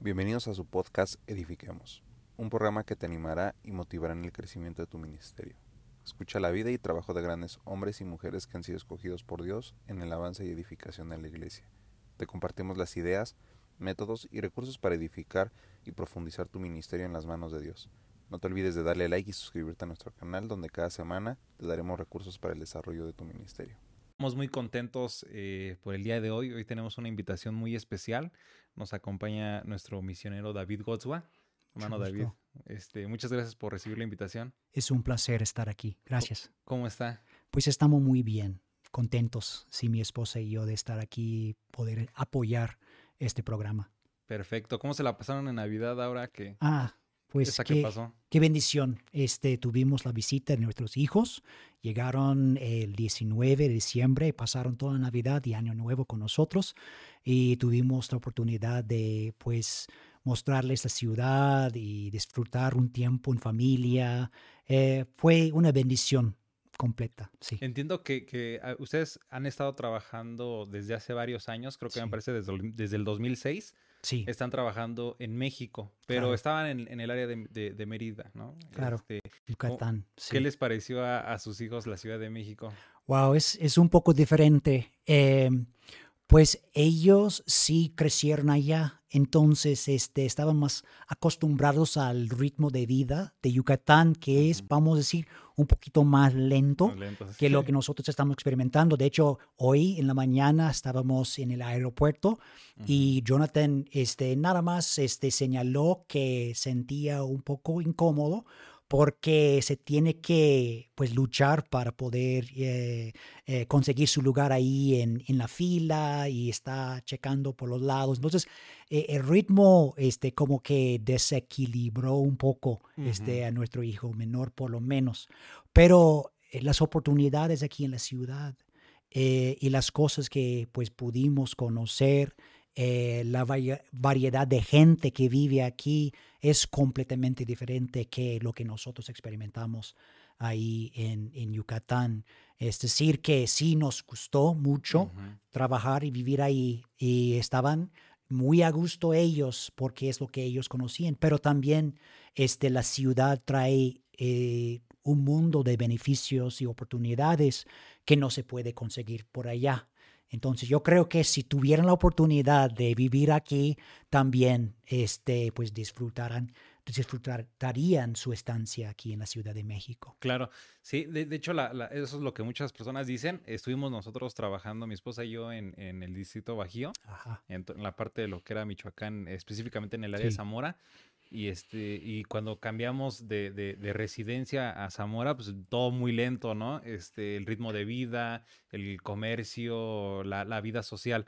Bienvenidos a su podcast Edifiquemos, un programa que te animará y motivará en el crecimiento de tu ministerio. Escucha la vida y trabajo de grandes hombres y mujeres que han sido escogidos por Dios en el avance y edificación de la iglesia. Te compartimos las ideas, métodos y recursos para edificar y profundizar tu ministerio en las manos de Dios. No te olvides de darle like y suscribirte a nuestro canal donde cada semana te daremos recursos para el desarrollo de tu ministerio. Estamos muy contentos eh, por el día de hoy. Hoy tenemos una invitación muy especial. Nos acompaña nuestro misionero David Gotzwa. Hermano David, este, muchas gracias por recibir la invitación. Es un placer estar aquí. Gracias. ¿Cómo está? Pues estamos muy bien, contentos, sí, mi esposa y yo, de estar aquí, poder apoyar este programa. Perfecto. ¿Cómo se la pasaron en Navidad ahora que... Ah, pues qué, qué bendición. Este, tuvimos la visita de nuestros hijos. Llegaron el 19 de diciembre, pasaron toda Navidad y Año Nuevo con nosotros y tuvimos la oportunidad de, pues, mostrarles la ciudad y disfrutar un tiempo en familia. Eh, fue una bendición completa, sí. Entiendo que, que, ah, ustedes han estado trabajando desde hace varios años, creo que me parece desde, desde el 2006 Sí. Están trabajando en México, pero estaban en, el área de, Mérida, ¿no? Claro. Este, Yucatán. ¿Qué les pareció a, sus hijos la Ciudad de México? Wow, es, es un poco diferente. Em, pues ellos sí crecieron allá, entonces este, estaban más acostumbrados al ritmo de vida de Yucatán, que es, vamos a decir, un poquito más lento, que lo que nosotros estamos experimentando. De hecho, hoy en la mañana estábamos en el aeropuerto y Jonathan este, nada más este, señaló que sentía un poco incómodo porque se tiene que pues luchar para poder eh, eh, conseguir su lugar ahí en, en, la fila y está checando por los lados. Entonces, eh, el ritmo este, como que desequilibró un poco este, a nuestro hijo menor por lo menos. Pero las oportunidades aquí en la ciudad y las cosas que pues pudimos conocer, eh, la variedad de gente que vive aquí es completamente diferente que lo que nosotros experimentamos ahí en, en Yucatán. Es decir, que sí nos gustó mucho trabajar y vivir ahí y estaban muy a gusto ellos porque es lo que ellos conocían, pero también este, la ciudad trae eh, un mundo de beneficios y oportunidades que no se puede conseguir por allá. Entonces yo creo que si tuvieran la oportunidad de vivir aquí, también este, pues disfrutarán, disfrutarían su estancia aquí en la Ciudad de México. Claro, sí, de, hecho eso es lo que muchas personas dicen. Estuvimos nosotros trabajando, mi esposa y yo, en, el distrito Bajío, En, la parte de lo que era Michoacán, específicamente en el área de Zamora. Y, este, y cuando cambiamos de, de, residencia a Zamora, pues todo muy lento, ¿no? Este, el ritmo de vida, el comercio, la, la vida social.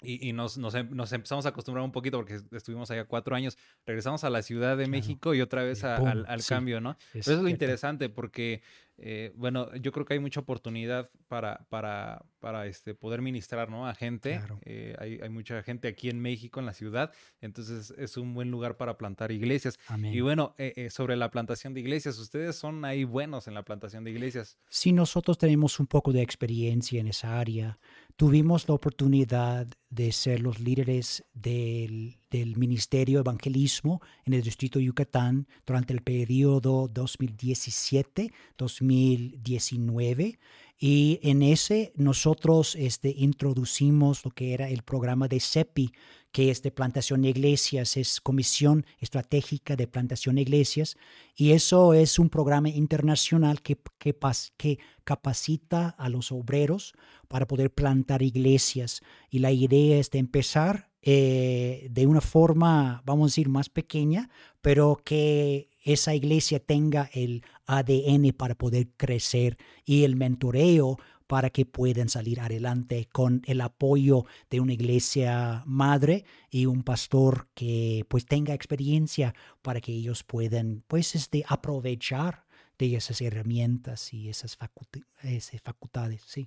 Y, y nos, nos, em, nos, empezamos a acostumbrar un poquito porque estuvimos allá cuatro años. Regresamos a la Ciudad de México y otra vez al, al cambio, ¿no? Pero eso es lo interesante porque eh, bueno, yo creo que hay mucha oportunidad para, para, para este, poder ministrar ¿no? a gente. Eh, hay, hay, mucha gente aquí en México, en la ciudad, entonces es un buen lugar para plantar iglesias. Y bueno, eh, sobre la plantación de iglesias, ustedes son ahí buenos en la plantación de iglesias. Sí, nosotros tenemos un poco de experiencia en esa área. Tuvimos la oportunidad de ser los líderes del, del Ministerio Evangelismo en el Distrito de Yucatán durante el periodo 2017-2019 y en ese nosotros este, introducimos lo que era el programa de CEPI, que es de plantación de iglesias, es Comisión Estratégica de Plantación de Iglesias, y eso es un programa internacional que, que, capacita a los obreros para poder plantar iglesias. Y la idea es de empezar eh, de una forma, vamos a decir, más pequeña, pero que esa iglesia tenga el ADN para poder crecer y el mentoreo para que puedan salir adelante con el apoyo de una iglesia madre y un pastor que pues tenga experiencia para que ellos puedan pues este aprovechar de esas herramientas y esas, facultades, sí.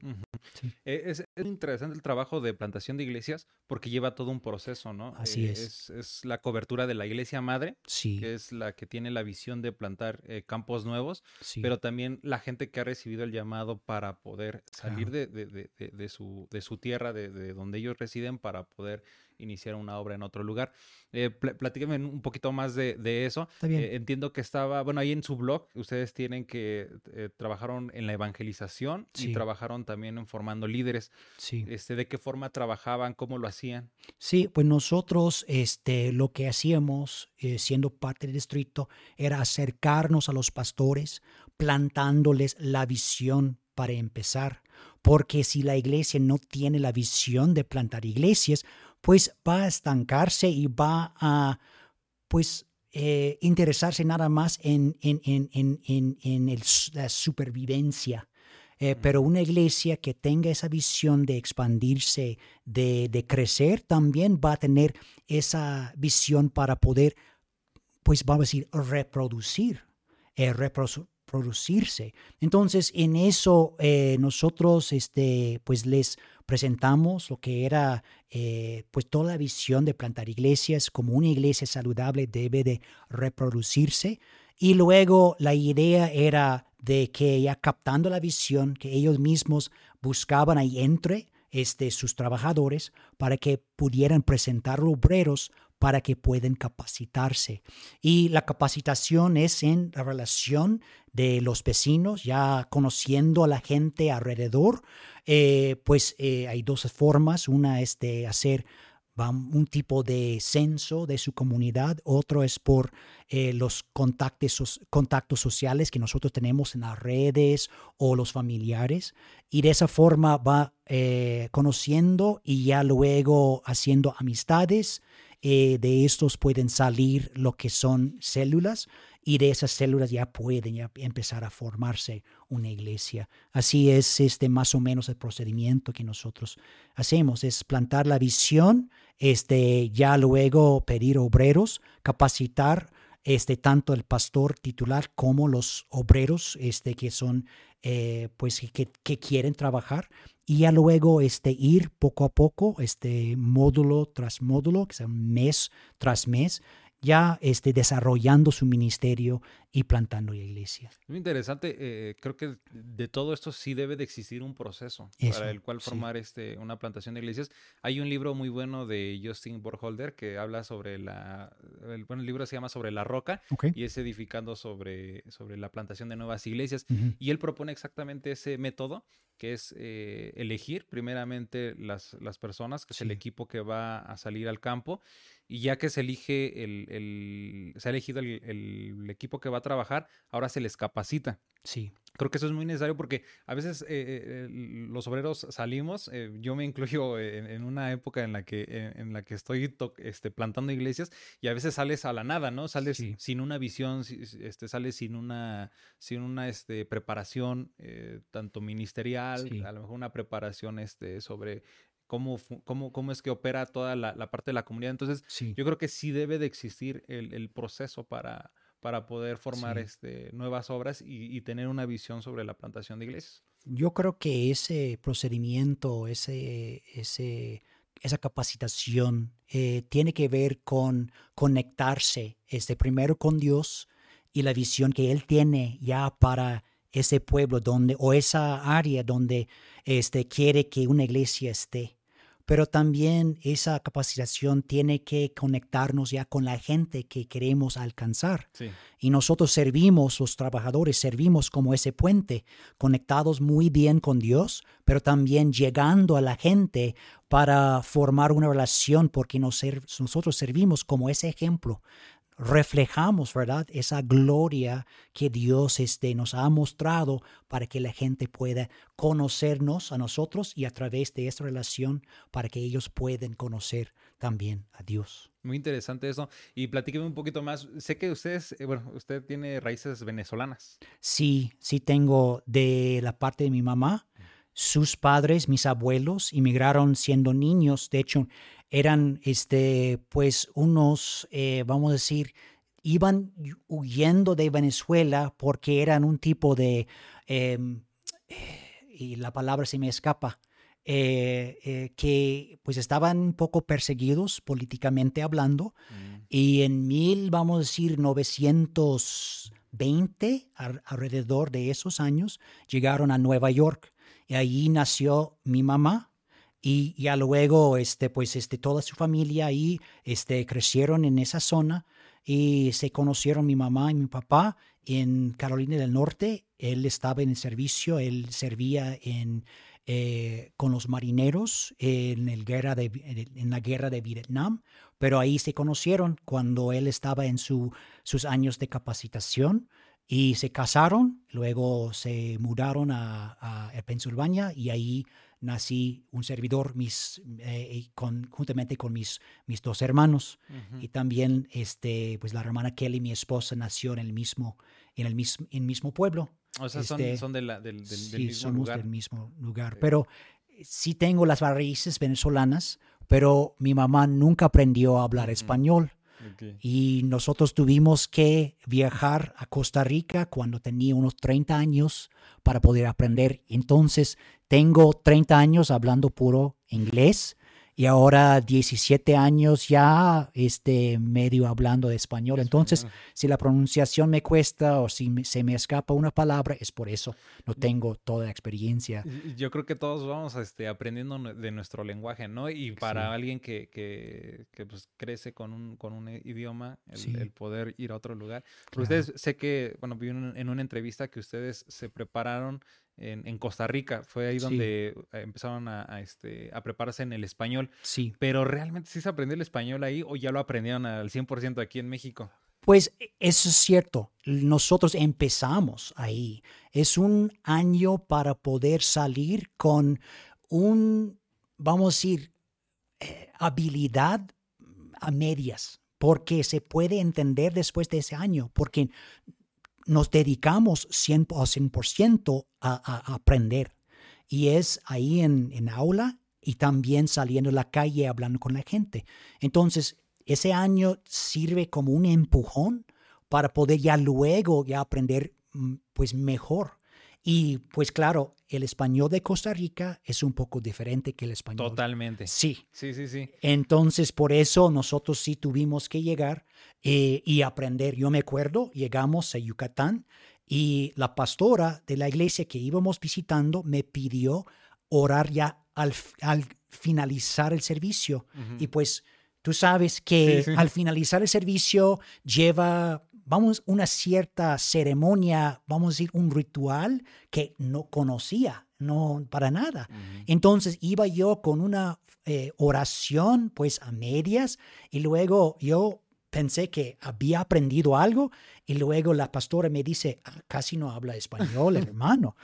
Eh, es, es interesante el trabajo de plantación de iglesias porque lleva todo un proceso, ¿no? Así eh, es. es. la cobertura de la iglesia madre, sí. que es la que tiene la visión de plantar eh, campos nuevos, pero también la gente que ha recibido el llamado para poder salir de, de, de, su, de su tierra, de, donde ellos residen, para poder iniciar una obra en otro lugar. Eh, platíqueme un poquito más de, eso. Eh, entiendo que estaba, bueno, ahí en su blog ustedes tienen que eh, trabajaron en la evangelización y trabajaron también en formando líderes. Sí. Este, ¿De qué forma trabajaban? ¿Cómo lo hacían? Sí, pues nosotros este, lo que hacíamos eh, siendo parte del distrito era acercarnos a los pastores, plantándoles la visión para empezar. Porque si la iglesia no tiene la visión de plantar iglesias, pues va a estancarse y va a, pues, eh, interesarse nada más en, en, en, en el, la supervivencia. Eh, pero una iglesia que tenga esa visión de expandirse, de, de, crecer, también va a tener esa visión para poder, pues vamos a decir, reproducir, eh, reproducirse. Entonces, en eso eh, nosotros, este, pues les presentamos lo que era eh, pues toda la visión de plantar iglesias como una iglesia saludable debe de reproducirse y luego la idea era de que ya captando la visión que ellos mismos buscaban ahí entre este, sus trabajadores para que pudieran presentar obreros para que puedan capacitarse. Y la capacitación es en la relación de los vecinos, ya conociendo a la gente alrededor, eh, pues eh, hay dos formas. Una es de hacer un tipo de censo de su comunidad, otro es por eh, los contactos, contactos sociales que nosotros tenemos en las redes o los familiares, y de esa forma va conociendo y ya luego haciendo amistades. de estos pueden salir lo que son células y de esas células ya pueden ya empezar a formarse una iglesia. Así es este más o menos el procedimiento que nosotros hacemos, es plantar la visión, este ya luego pedir obreros, capacitar este tanto el pastor titular como los obreros este que son eh, pues que, que, quieren trabajar y ya luego este ir poco a poco este módulo tras módulo que sea mes tras mes ya este, desarrollando su ministerio y plantando la iglesia. Muy interesante. Eh, creo que de todo esto sí debe de existir un proceso para el cual formar este, una plantación de iglesias. Hay un libro muy bueno de Justin Borholder que habla sobre la... El, bueno, el libro se llama Sobre la roca y es edificando sobre, sobre la plantación de nuevas iglesias. Y él propone exactamente ese método que es eh, elegir primeramente las, las personas, que es el equipo que va a salir al campo, y ya que se elige el, se ha elegido el, equipo que va a trabajar, ahora se les capacita. Sí. Creo que eso es muy necesario porque a veces eh, eh, los obreros salimos, yo me incluyo en, una época en la que, en, la que estoy este, plantando iglesias y a veces sales a la nada, ¿no? Sales sin una visión, este, sales sin una, sin una este, preparación tanto ministerial, a lo mejor una preparación este, sobre cómo, cómo, cómo es que opera toda la, parte de la comunidad. Entonces, yo creo que sí debe de existir el, proceso para, para poder formar este, nuevas obras y, tener una visión sobre la plantación de iglesias. Yo creo que ese procedimiento, ese, ese, esa capacitación eh, tiene que ver con conectarse este, primero con Dios y la visión que Él tiene ya para ese pueblo donde o esa área donde este, quiere que una iglesia esté. Pero también esa capacitación tiene que conectarnos ya con la gente que queremos alcanzar. Y nosotros servimos, los trabajadores, servimos como ese puente, conectados muy bien con Dios, pero también llegando a la gente para formar una relación, porque nosotros servimos como ese ejemplo reflejamos, ¿verdad? Esa gloria que Dios este, nos ha mostrado para que la gente pueda conocernos a nosotros y a través de esta relación para que ellos puedan conocer también a Dios. Muy interesante eso. Y platíqueme un poquito más. Sé que ustedes, eh, bueno, usted tiene raíces venezolanas. Sí, sí tengo de la parte de mi mamá. Sus padres, mis abuelos, inmigraron siendo niños. De hecho, eran, este, pues, unos, eh, vamos a decir, iban huyendo de Venezuela porque eran un tipo de, em, y la palabra se me escapa, eh, eh, que pues estaban un poco perseguidos políticamente hablando mm. y en mil, vamos a decir, 920, alrededor de esos años, llegaron a Nueva York y allí nació mi mamá. Y ya luego, este, pues, este, toda su familia ahí, este, crecieron en esa zona y se conocieron mi mamá y mi papá en Carolina del Norte. Él estaba en el servicio, él servía en eh, con los marineros en, el guerra de, en la guerra de Vietnam, pero ahí se conocieron cuando él estaba en su, sus años de capacitación y se casaron, luego se mudaron a, a, Pensilvania y ahí nací un servidor mis, eh, con, juntamente con mis, mis dos hermanos. Y también este, pues la hermana Kelly, mi esposa, nació en el mismo, en el mismo, en mismo pueblo. O sea, son, este, del, del, sí, mismo somos lugar. del mismo lugar. Pero eh, sí tengo las raíces venezolanas, pero mi mamá nunca aprendió a hablar español. Y nosotros tuvimos que viajar a Costa Rica cuando tenía unos 30 años para poder aprender. Entonces, tengo 30 años hablando puro inglés y ahora 17 años ya este, medio hablando de español. Entonces, si la pronunciación me cuesta o si se me escapa una palabra, es por eso. No tengo toda la experiencia. Yo creo que todos vamos este, aprendiendo de nuestro lenguaje, ¿no? Y para alguien que, que, que pues, crece con un, con un idioma, el, poder ir a otro lugar. Ustedes, sé que, bueno, vi en una entrevista que ustedes se prepararon en, Costa Rica. Fue ahí donde eh, empezaron a, este, a prepararse en el español. Sí. Pero realmente sí se aprendió el español ahí o ya lo aprendieron al 100% aquí en México. Pues e, eso es cierto. Nosotros empezamos ahí. Es un año para poder salir con un, vamos a decir, eh, habilidad a medias, porque se puede entender después de ese año, porque nos dedicamos 100%, a, a, aprender. Y es ahí en, aula y también saliendo a la calle hablando con la gente. Entonces, ese año sirve como un empujón para poder ya luego ya aprender mm, pues mejor. Y pues claro, el español de Costa Rica es un poco diferente que el español. Totalmente. Sí. Sí, sí, sí. Entonces, por eso nosotros sí tuvimos que llegar eh, y aprender. Yo me acuerdo, llegamos a Yucatán y la pastora de la iglesia que íbamos visitando me pidió orar ya al, al finalizar el servicio. Y pues tú sabes que al finalizar el servicio lleva vamos, una cierta ceremonia, vamos a decir, un ritual que no conocía, no para nada. Entonces iba yo con una eh, oración, pues a medias, y luego yo pensé que había aprendido algo, y luego la pastora me dice, ah, casi no habla español, hermano.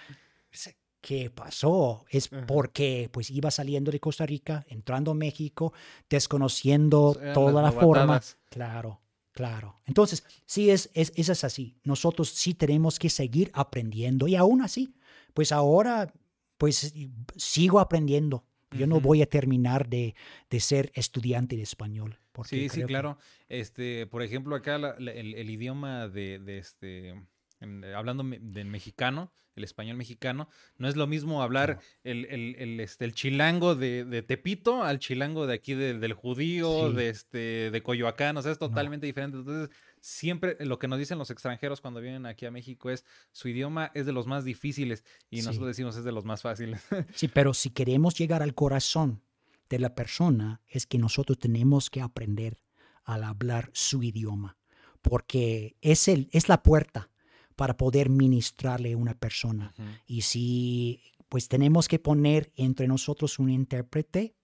¿Qué pasó? Es porque pues iba saliendo de Costa Rica, entrando a México, desconociendo toda la forma. Claro. Claro. Entonces, sí, es, es, es así. Nosotros sí tenemos que seguir aprendiendo y aún así, pues ahora, pues sigo aprendiendo. Yo no voy a terminar de, de, ser estudiante de español. Sí, sí, claro. Este, por ejemplo, acá el, el, idioma de, de este eh, hablando del mexicano, el español mexicano, no es lo mismo hablar el, el, este, el chilango de, Tepito al chilango de aquí del judío, de, este, de Coyoacán, o sea, es totalmente diferente. Entonces, siempre lo que nos dicen los extranjeros cuando vienen aquí a México es su idioma es de los más difíciles y nosotros decimos es de los más fáciles. Sí, pero si queremos llegar al corazón de la persona, es que nosotros tenemos que aprender a hablar su idioma, porque es, el, es la puerta para poder ministrarle a una persona. Y si pues tenemos que poner entre nosotros un intérprete,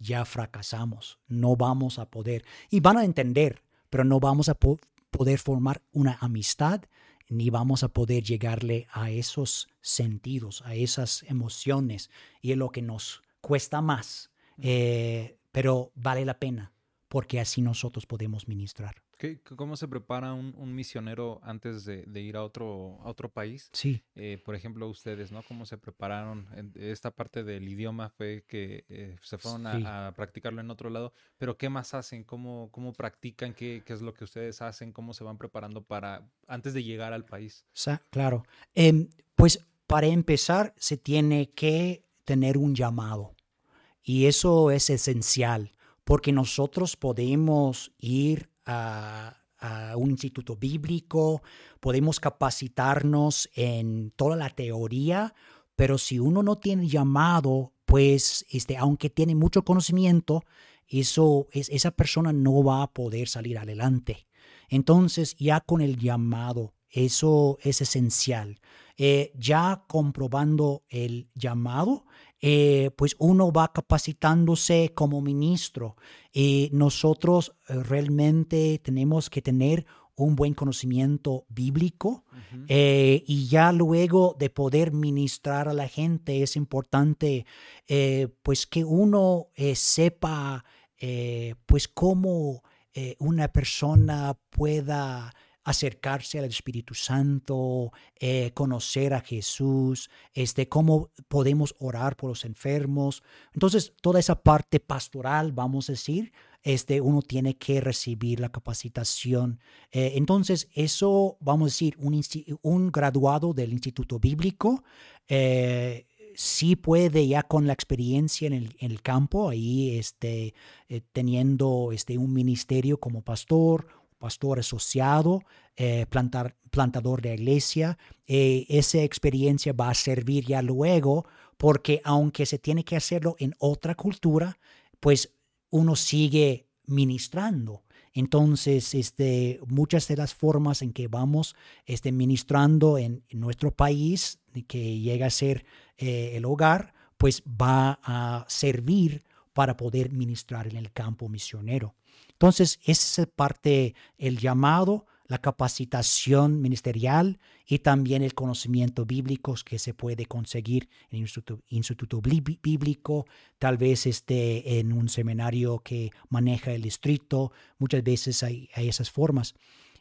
ya fracasamos, no vamos a poder. Y van a entender, pero no vamos a poder formar una amistad, ni vamos a poder llegarle a esos sentidos, a esas emociones. Y es lo que nos cuesta más, eh, pero vale la pena, porque así nosotros podemos ministrar. ¿Cómo se prepara un, misionero antes de, ir a otro, a otro país? Sí. Eh, por ejemplo, ustedes, ¿no? ¿Cómo se prepararon? Esta parte del idioma fue que eh, se fueron a, practicarlo en otro lado, pero ¿qué más hacen? ¿Cómo, cómo practican? ¿Qué, ¿Qué, es lo que ustedes hacen? ¿Cómo se van preparando para antes de llegar al país? claro. Em, pues para empezar, se tiene que tener un llamado. Y eso es esencial, porque nosotros podemos ir a, un instituto bíblico, podemos capacitarnos en toda la teoría, pero si uno no tiene llamado, pues este, aunque tiene mucho conocimiento, eso, es, esa persona no va a poder salir adelante. Entonces, ya con el llamado, eso es esencial. Eh, ya comprobando el llamado, eh, pues uno va capacitándose como ministro. y nosotros eh, realmente tenemos que tener un buen conocimiento bíblico y ya luego de poder ministrar a la gente es importante pues que uno sepa pues cómo una persona pueda acercarse al Espíritu Santo, eh, conocer a Jesús, este, cómo podemos orar por los enfermos. Entonces, toda esa parte pastoral, vamos a decir, este, uno tiene que recibir la capacitación. Eh, entonces, eso, vamos a decir, un, un graduado del Instituto Bíblico, eh, sí puede ya con la experiencia en el, campo, ahí este, teniendo este, un ministerio como pastor pastor asociado, eh, plantar, plantador de iglesia. Eh, esa experiencia va a servir ya luego porque aunque se tiene que hacerlo en otra cultura, pues uno sigue ministrando. Entonces, este, muchas de las formas en que vamos este, ministrando en, nuestro país, que llega a ser eh, el hogar, pues va a servir para poder ministrar en el campo misionero. Entonces, esa es parte, el llamado, la capacitación ministerial y también el conocimiento bíblico que se puede conseguir en el instituto, bíblico, tal vez esté en un seminario que maneja el distrito, muchas veces hay, esas formas.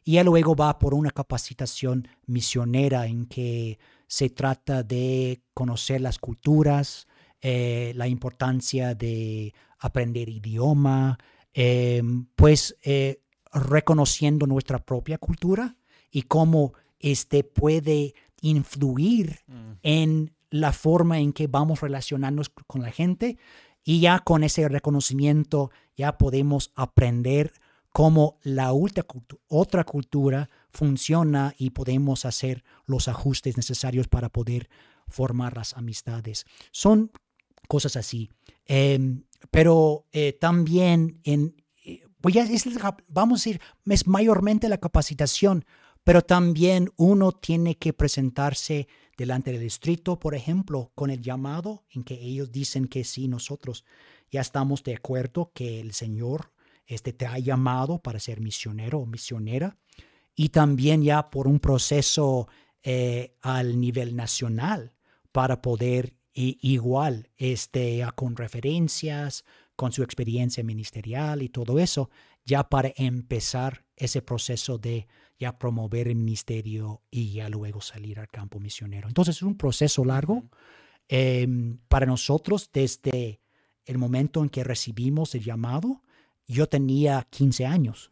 Y luego va por una capacitación misionera en que se trata de conocer las culturas, eh, la importancia de aprender idioma, Em, pues eh, reconociendo nuestra propia cultura y cómo este puede influir mm. en la forma en que vamos relacionarnos con la gente y ya con ese reconocimiento ya podemos aprender cómo la otra cultura funciona y podemos hacer los ajustes necesarios para poder formar las amistades. Son cosas así. Em, pero eh, también en, eh, pues ya vamos a decir, es mayormente la capacitación, pero también uno tiene que presentarse delante del distrito, por ejemplo, con el llamado en que ellos dicen que sí, nosotros ya estamos de acuerdo que el Señor este, te ha llamado para ser misionero o misionera, y también ya por un proceso eh, al nivel nacional para poder y igual este, con referencias, con su experiencia ministerial y todo eso, ya para empezar ese proceso de ya promover el ministerio y ya luego salir al campo misionero. Entonces es un proceso largo em, para nosotros desde el momento en que recibimos el llamado. Yo tenía 15 años,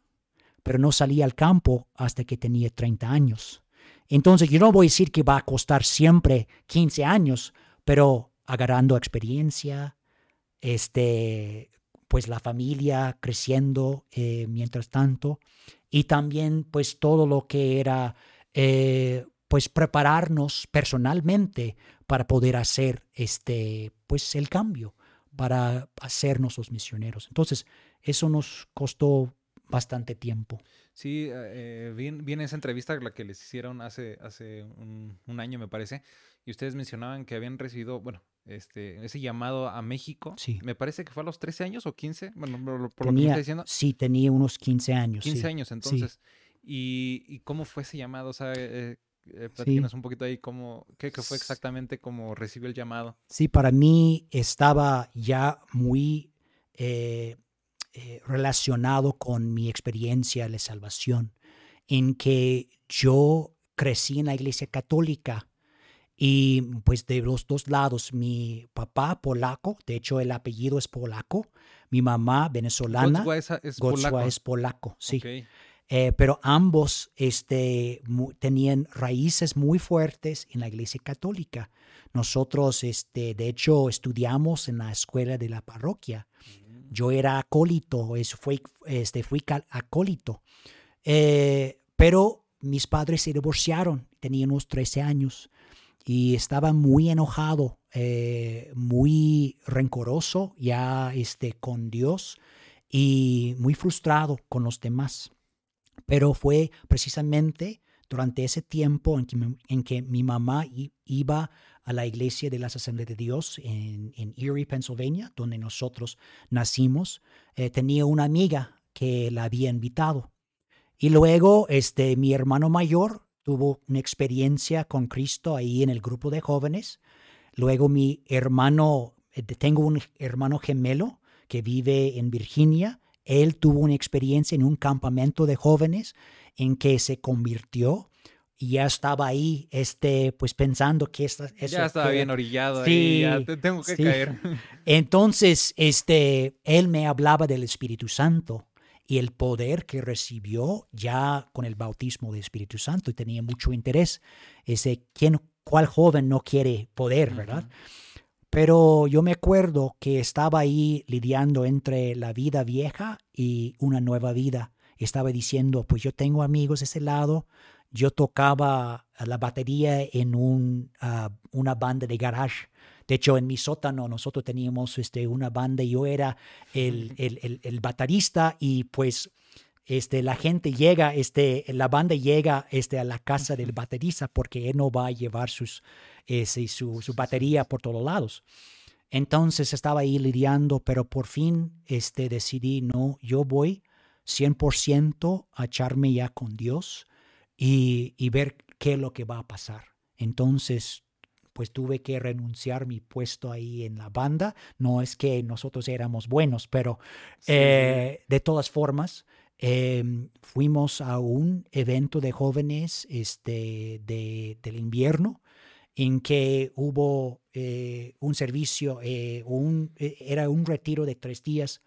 pero no salí al campo hasta que tenía 30 años. Entonces yo no voy a decir que va a costar siempre 15 años, pero agarrando experiencia, este, pues la familia creciendo eh, mientras tanto y también pues todo lo que era eh, pues prepararnos personalmente para poder hacer este pues el cambio para hacernos los misioneros. Entonces eso nos costó bastante tiempo Sí, eh, bien, esa entrevista la que les hicieron hace, hace un, un, año, me parece, y ustedes mencionaban que habían recibido, bueno, este, ese llamado a México. Sí. Me parece que fue a los 13 años o 15, bueno, por, lo que me está diciendo. Sí, tenía unos 15 años. 15 años, entonces. Y, cómo fue ese llamado? O sea, eh, eh un poquito ahí cómo, qué, fue exactamente cómo recibió el llamado. Sí, para mí estaba ya muy eh, eh, relacionado con mi experiencia de salvación, en que yo crecí en la iglesia católica y pues de los dos lados, mi papá polaco, de hecho el apellido es polaco, mi mamá venezolana, es, es, polaco. es polaco, sí. Eh, pero ambos este, tenían raíces muy fuertes en la iglesia católica. Nosotros, este, de hecho, estudiamos en la escuela de la parroquia. Yo era acólito, eso fue, este, fui acólito. Eh, pero mis padres se divorciaron, tenía unos 13 años y estaba muy enojado, eh, muy rencoroso ya este, con Dios y muy frustrado con los demás. Pero fue precisamente durante ese tiempo en que, en que mi mamá iba a la iglesia de las Asambleas de Dios en, Erie, Pennsylvania, donde nosotros nacimos. Eh, tenía una amiga que la había invitado. Y luego este, mi hermano mayor tuvo una experiencia con Cristo ahí en el grupo de jóvenes. Luego mi hermano, eh, tengo un hermano gemelo que vive en Virginia. Él tuvo una experiencia en un campamento de jóvenes en que se convirtió y ya estaba ahí, este, pues pensando que esta, eso ya estaba bien orillado sí, ahí, ya tengo que caer. Entonces, este, él me hablaba del Espíritu Santo y el poder que recibió ya con el bautismo del Espíritu Santo y tenía mucho interés. Ese, ¿quién, ¿Cuál joven no quiere poder, verdad? Pero yo me acuerdo que estaba ahí lidiando entre la vida vieja y una nueva vida. Estaba diciendo, pues yo tengo amigos de ese lado. Yo tocaba la batería en un, ah, una banda de garage. De hecho, en mi sótano nosotros teníamos este, una banda y yo era el, el, el, baterista y pues este, la gente llega, este, la banda llega este, a la casa del baterista porque él no va a llevar sus, ese, su, su, batería por todos lados. Entonces estaba ahí lidiando, pero por fin este, decidí, no, yo voy 100% a echarme ya con Dios y, y ver qué es lo que va a pasar. Entonces pues tuve que renunciar mi puesto ahí en la banda. No es que nosotros éramos buenos, pero eh, de todas formas, em, fuimos a un evento de jóvenes este, de, del invierno en que hubo eh, un servicio, eh, un, era un retiro de tres días.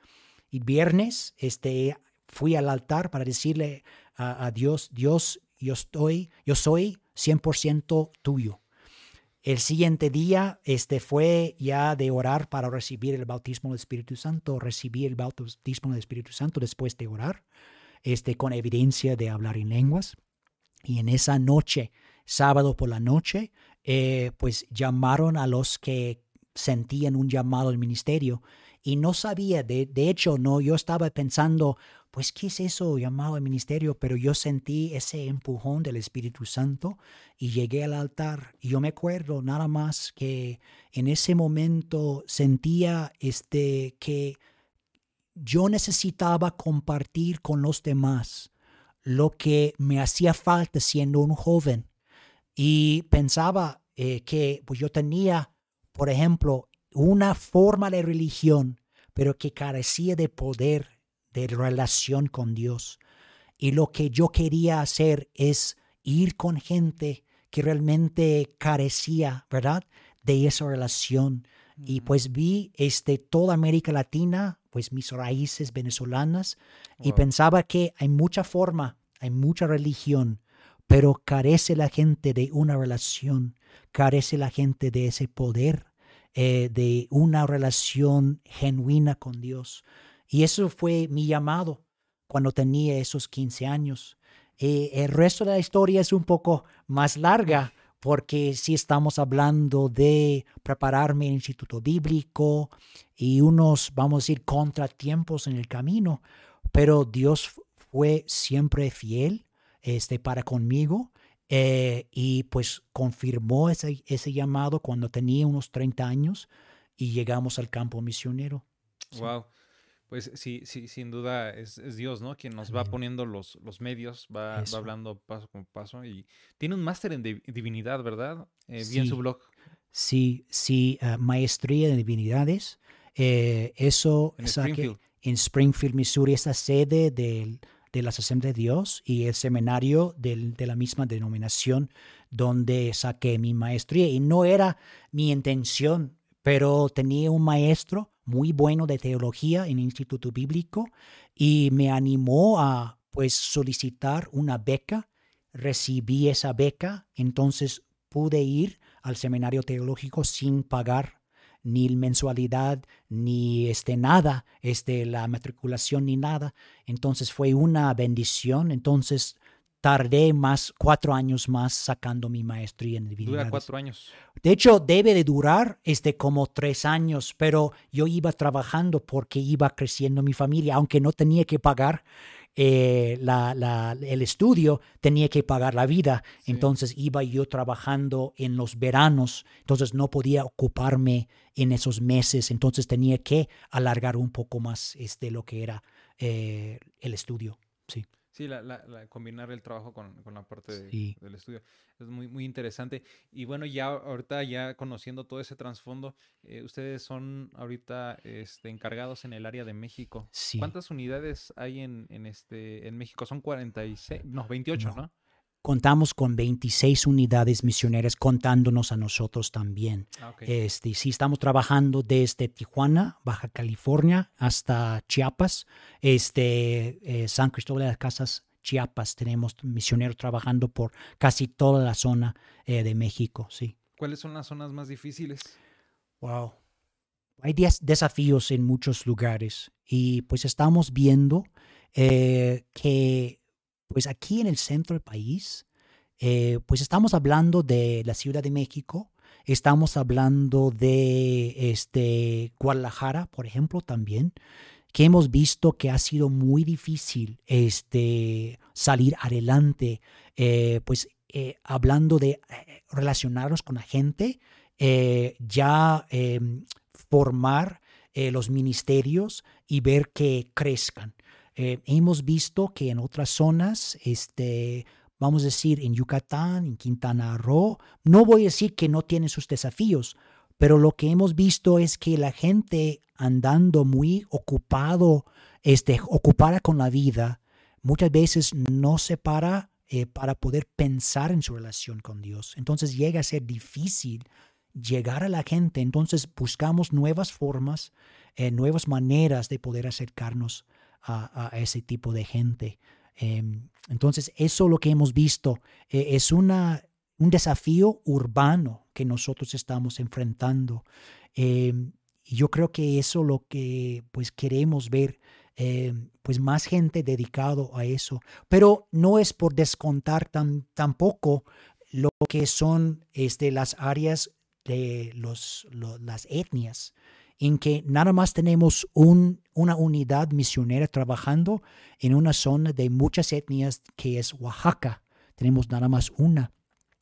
Y viernes este, fui al altar para decirle a, a Dios, Dios, yo estoy, yo soy 100% tuyo. El siguiente día este, fue ya de orar para recibir el bautismo del Espíritu Santo, recibí el bautismo del Espíritu Santo después de orar, este, con evidencia de hablar en lenguas. Y en esa noche, sábado por la noche, eh, pues llamaron a los que sentían un llamado al ministerio y no sabía, de, de hecho, no, yo estaba pensando, pues, ¿qué es eso llamado al ministerio? Pero yo sentí ese empujón del Espíritu Santo y llegué al altar. Y yo me acuerdo nada más que en ese momento sentía este, que yo necesitaba compartir con los demás lo que me hacía falta siendo un joven. Y pensaba eh, que pues, yo tenía, por ejemplo, una forma de religión, pero que carecía de poder de relación con Dios. Y lo que yo quería hacer es ir con gente que realmente carecía, ¿verdad? De esa relación. Y pues vi este, toda América Latina, pues mis raíces venezolanas, y pensaba que hay mucha forma, hay mucha religión, pero carece la gente de una relación, carece la gente de ese poder, eh, de una relación genuina con Dios. Y eso fue mi llamado cuando tenía esos 15 años. Eh, el resto de la historia es un poco más larga porque si estamos hablando de prepararme en el Instituto Bíblico y unos, vamos a decir, contratiempos en el camino, pero Dios fue siempre fiel este, para conmigo eh, y pues confirmó ese, ese llamado cuando tenía unos 30 años y llegamos al campo misionero. Wow. Pues sí, sí, sin duda es, Dios, ¿no? Quien nos va poniendo los, los medios, va, va, hablando paso con paso y tiene un máster en divinidad, ¿verdad? Eh, vi en su blog. Sí, sí, ah, maestría en divinidades. Eh, eso en Springfield. en Springfield, Missouri, esta sede del, de las Asambleas de Dios y el seminario del, de la misma denominación donde saqué mi maestría. Y no era mi intención, pero tenía un maestro muy bueno de teología en el Instituto Bíblico y me animó a pues solicitar una beca, recibí esa beca, entonces pude ir al seminario teológico sin pagar ni mensualidad, ni este nada, este la matriculación ni nada. Entonces fue una bendición. Entonces tardé más, cuatro años más sacando mi maestría en divinidades. Dura cuatro años. De hecho, debe de durar este, como tres años, pero yo iba trabajando porque iba creciendo mi familia, aunque no tenía que pagar eh, la, el estudio, tenía que pagar la vida. Entonces iba yo trabajando en los veranos, entonces no podía ocuparme en esos meses, entonces tenía que alargar un poco más este, lo que era eh, el estudio. Sí. Sí, la, la, combinar el trabajo con, con la parte del estudio. Es muy, muy interesante. Y bueno, ya ahorita, ya conociendo todo ese trasfondo, eh, ustedes son ahorita este, encargados en el área de México. Sí. ¿Cuántas unidades hay en, en, este, en México? Son 46, no, 28, ¿no? Contamos con 26 unidades misioneras contándonos a nosotros también. Ah, este, sí, estamos trabajando desde Tijuana, Baja California, hasta Chiapas, este, eh, San Cristóbal de las Casas, Chiapas. Tenemos misioneros trabajando por casi toda la zona eh, de México, sí. ¿Cuáles son las zonas más difíciles? Wow. Hay desafíos en muchos lugares y pues estamos viendo eh, que pues aquí en el centro del país, eh, pues estamos hablando de la Ciudad de México, estamos hablando de este, Guadalajara, por ejemplo, también, que hemos visto que ha sido muy difícil este, salir adelante, eh, pues eh, hablando de relacionarnos con la gente, ya em, formar los ministerios y ver que crezcan. Eh, hemos visto que en otras zonas, este, vamos a decir, en Yucatán, en Quintana Roo, no voy a decir que no tienen sus desafíos, pero lo que hemos visto es que la gente andando muy ocupado, este, ocupada con la vida, muchas veces no se para eh, para poder pensar en su relación con Dios. Entonces llega a ser difícil llegar a la gente. Entonces buscamos nuevas formas, eh, nuevas maneras de poder acercarnos a, ese tipo de gente. Em, entonces, eso lo que hemos visto eh, es una, un desafío urbano que nosotros estamos enfrentando. Em, y yo creo que eso lo que pues queremos ver, em, pues más gente dedicado a eso. Pero no es por descontar tampoco lo que son este, las áreas de los, las etnias en que nada más tenemos un, una unidad misionera trabajando en una zona de muchas etnias que es Oaxaca. Tenemos nada más una.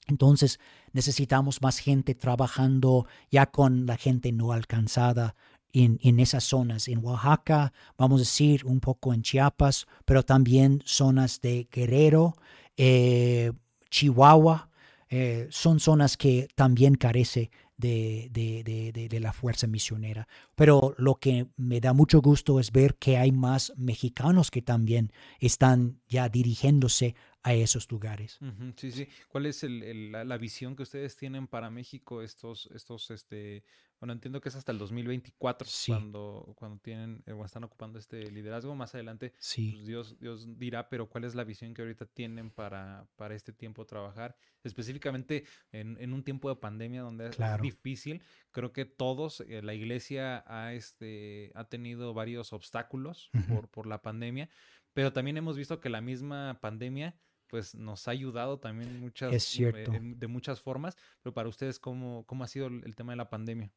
Entonces necesitamos más gente trabajando ya con la gente no alcanzada en, esas zonas. En Oaxaca, vamos a decir, un poco en Chiapas, pero también zonas de Guerrero, eh, Chihuahua. Eh, son zonas que también carece de, la fuerza misionera. Pero lo que me da mucho gusto es ver que hay más mexicanos que también están ya dirigiéndose a esos lugares. sí, sí. ¿Cuál es la, visión que ustedes tienen para México estos, estos, este, bueno, entiendo que es hasta el 2024 cuando, cuando tienen eh, o están ocupando este liderazgo. Más adelante, pues, Dios, Dios dirá, pero ¿cuál es la visión que ahorita tienen para, para este tiempo trabajar? Específicamente en, un tiempo de pandemia donde es difícil. Creo que todos, eh, la iglesia ha, este, ha tenido varios obstáculos por, por la pandemia, pero también hemos visto que la misma pandemia pues nos ha ayudado también muchas, eh, de muchas formas, pero para ustedes, ¿cómo, cómo ha sido el tema de la pandemia?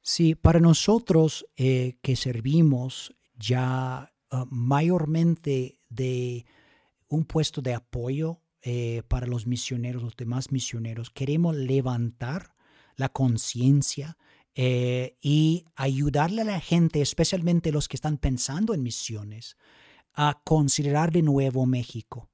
Sí, para nosotros eh, que servimos ya ah, mayormente de un puesto de apoyo eh, para los misioneros, los demás misioneros, queremos levantar la conciencia y ayudarle a la gente, especialmente los que están pensando en misiones, a considerar de nuevo México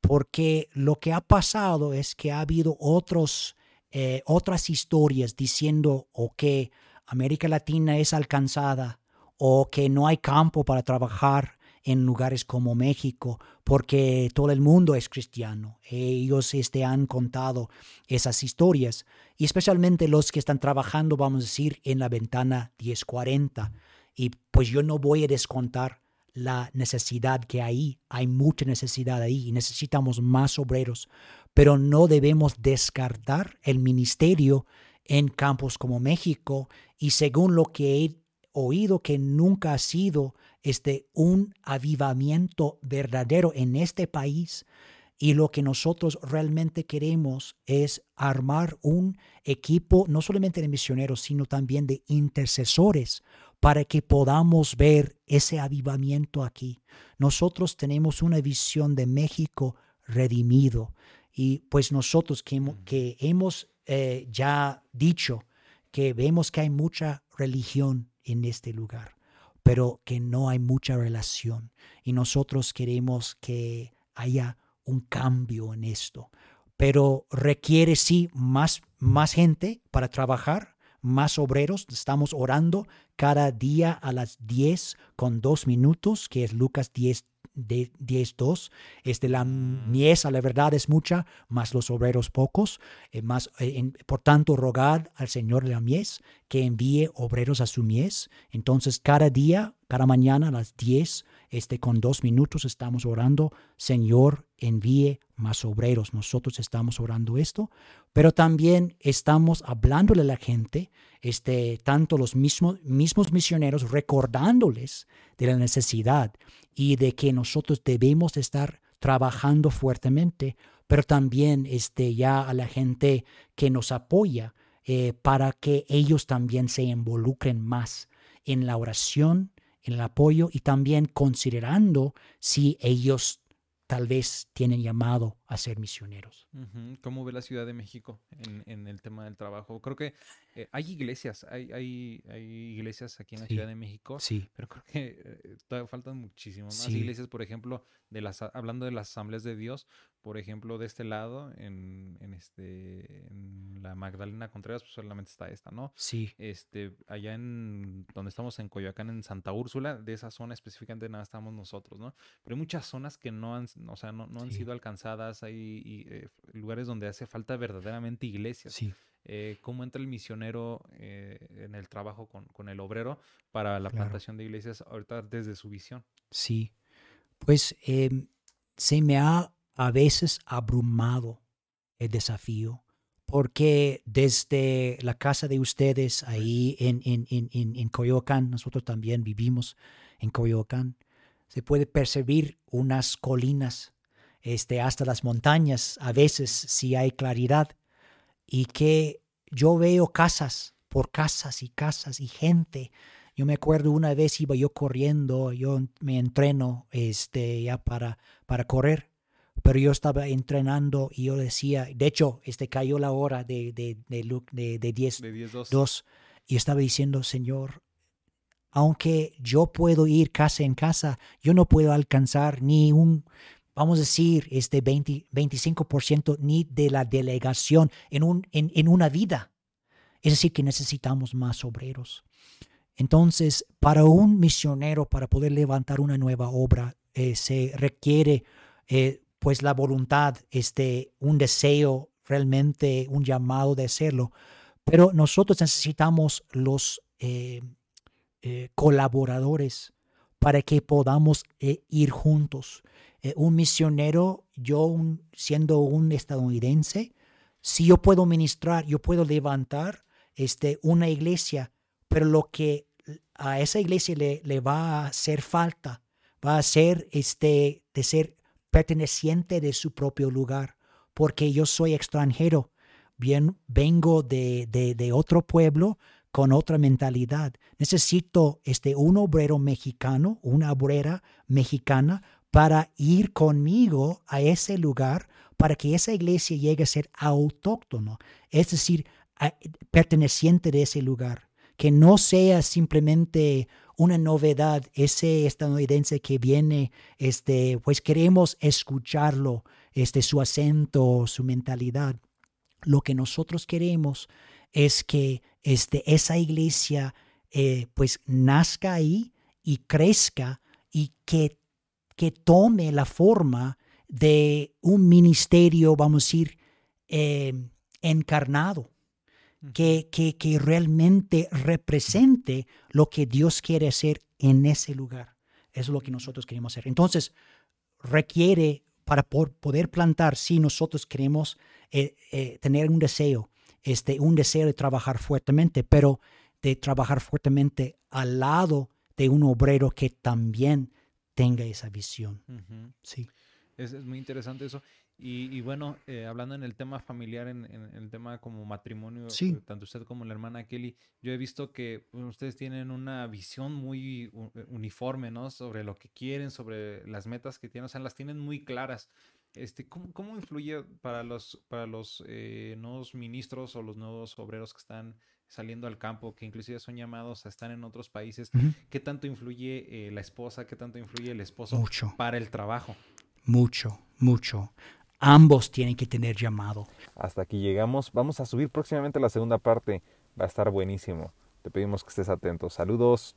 porque lo que ha pasado es que ha habido otros, eh, otras historias diciendo o que América Latina es alcanzada o que no hay campo para trabajar en lugares como México porque todo el mundo es cristiano. Ellos este, han contado esas historias y especialmente los que están trabajando, vamos a decir, en la ventana 1040. Y pues yo no voy a descontar la necesidad que hay. Hay mucha necesidad ahí y necesitamos más obreros, pero no debemos descartar el ministerio en campos como México y según lo que he oído que nunca ha sido este un avivamiento verdadero en este país y lo que nosotros realmente queremos es armar un equipo no solamente de misioneros, sino también de intercesores para que podamos ver ese avivamiento aquí. Nosotros tenemos una visión de México redimido y pues nosotros que, que hemos eh, ya dicho que vemos que hay mucha religión en este lugar, pero que no hay mucha relación y nosotros queremos que haya un cambio en esto, pero requiere sí más, más gente para trabajar, más obreros. Estamos orando cada día a las 10 con dos minutos, que es Lucas 10, de 10.2. Este, la mm. mies a la verdad es mucha, más los obreros pocos. Eh, más, eh, por tanto, rogad al Señor de la mies que envíe obreros a su mies. Entonces, cada día, cada mañana a las 10 este, con dos minutos estamos orando, Señor, envíe más obreros. Nosotros estamos orando esto, pero también estamos hablándole a la gente, este, tanto los mismos, mismos misioneros, recordándoles de la necesidad y de que nosotros debemos estar trabajando fuertemente, pero también este, ya a la gente que nos apoya eh, para que ellos también se involucren más en la oración, en el apoyo y también considerando si ellos tal vez tienen llamado a ser misioneros. ¿Cómo ve la Ciudad de México en, el tema del trabajo? Creo que eh, hay iglesias, hay, hay, hay, iglesias aquí en la Ciudad de México, sí. pero creo que eh, todavía faltan muchísimas más iglesias, por ejemplo, de las, hablando de las asambleas de Dios, por ejemplo, de este lado, en, en este, en la Magdalena Contreras, pues solamente está esta, ¿no? Sí. Este, allá en donde estamos en Coyoacán, en Santa Úrsula, de esa zona específicamente nada estamos nosotros, ¿no? Pero hay muchas zonas que no han, o sea, no, no han sido alcanzadas, hay eh, lugares donde hace falta verdaderamente iglesias. Sí. Eh, ¿Cómo entra el misionero eh, en el trabajo con, con, el obrero para la plantación de iglesias ahorita desde su visión? Sí, pues em, se me ha a veces abrumado el desafío, porque desde la casa de ustedes ahí en, en, en, en Coyoacán, nosotros también vivimos en Coyoacán, se puede percibir unas colinas este, hasta las montañas, a veces si hay claridad, y que yo veo casas por casas y casas y gente. Yo me acuerdo una vez iba yo corriendo, yo me entreno este, ya para, para correr pero yo estaba entrenando y yo decía, de hecho, este cayó la hora de, de, de, de, de 10, dos. y estaba diciendo, Señor, aunque yo puedo ir casa en casa, yo no puedo alcanzar ni un, vamos a decir, este 20, 25% ni de la delegación en, un, en, en una vida. Es decir, que necesitamos más obreros. Entonces, para un misionero, para poder levantar una nueva obra, eh, se requiere eh, pues la voluntad, este, un deseo, realmente un llamado de hacerlo. Pero nosotros necesitamos los eh, eh, colaboradores para que podamos eh, ir juntos. un misionero, yo siendo un estadounidense, si yo puedo ministrar, yo puedo levantar este, una iglesia, pero lo que a esa iglesia le, le va a hacer falta va a ser este, de ser perteneciente de su propio lugar, porque yo soy extranjero, bien, vengo de, de, otro pueblo con otra mentalidad. Necesito este, un obrero mexicano, una obrera mexicana, para ir conmigo a ese lugar, para que esa iglesia llegue a ser autóctono, es decir, perteneciente de ese lugar, que no sea simplemente una novedad, ese estadounidense que viene, este, pues queremos escucharlo, este, su acento, su mentalidad. Lo que nosotros queremos es que este, esa iglesia eh, pues nazca ahí y crezca y que, que tome la forma de un ministerio, vamos a decir, eh, encarnado que, que, realmente represente lo que Dios quiere hacer en ese lugar. Eso es lo que nosotros queremos hacer. Entonces, requiere para poder plantar, si nosotros queremos eh, eh, tener un deseo, este, un deseo de trabajar fuertemente, pero de trabajar fuertemente al lado de un obrero que también tenga esa visión. Sí. Es, es, muy interesante eso. Y, bueno, eh, hablando en el tema familiar, en, el tema como matrimonio, eh, tanto usted como la hermana Kelly, yo he visto que ustedes tienen una visión muy eh, uniforme, ¿no? Sobre lo que quieren, sobre las metas que tienen, o sea, las tienen muy claras. Este, ¿cómo, cómo influye para los, para los nuevos ministros o los nuevos obreros que están saliendo al campo, que inclusive son llamados a estar en otros países? ¿Qué tanto influye la esposa, qué tanto influye el esposo mucho. para el trabajo? Mucho, mucho ambos tienen que tener llamado. Hasta aquí llegamos. Vamos a subir próximamente la segunda parte. Va a estar buenísimo. Te pedimos que estés atento. Saludos.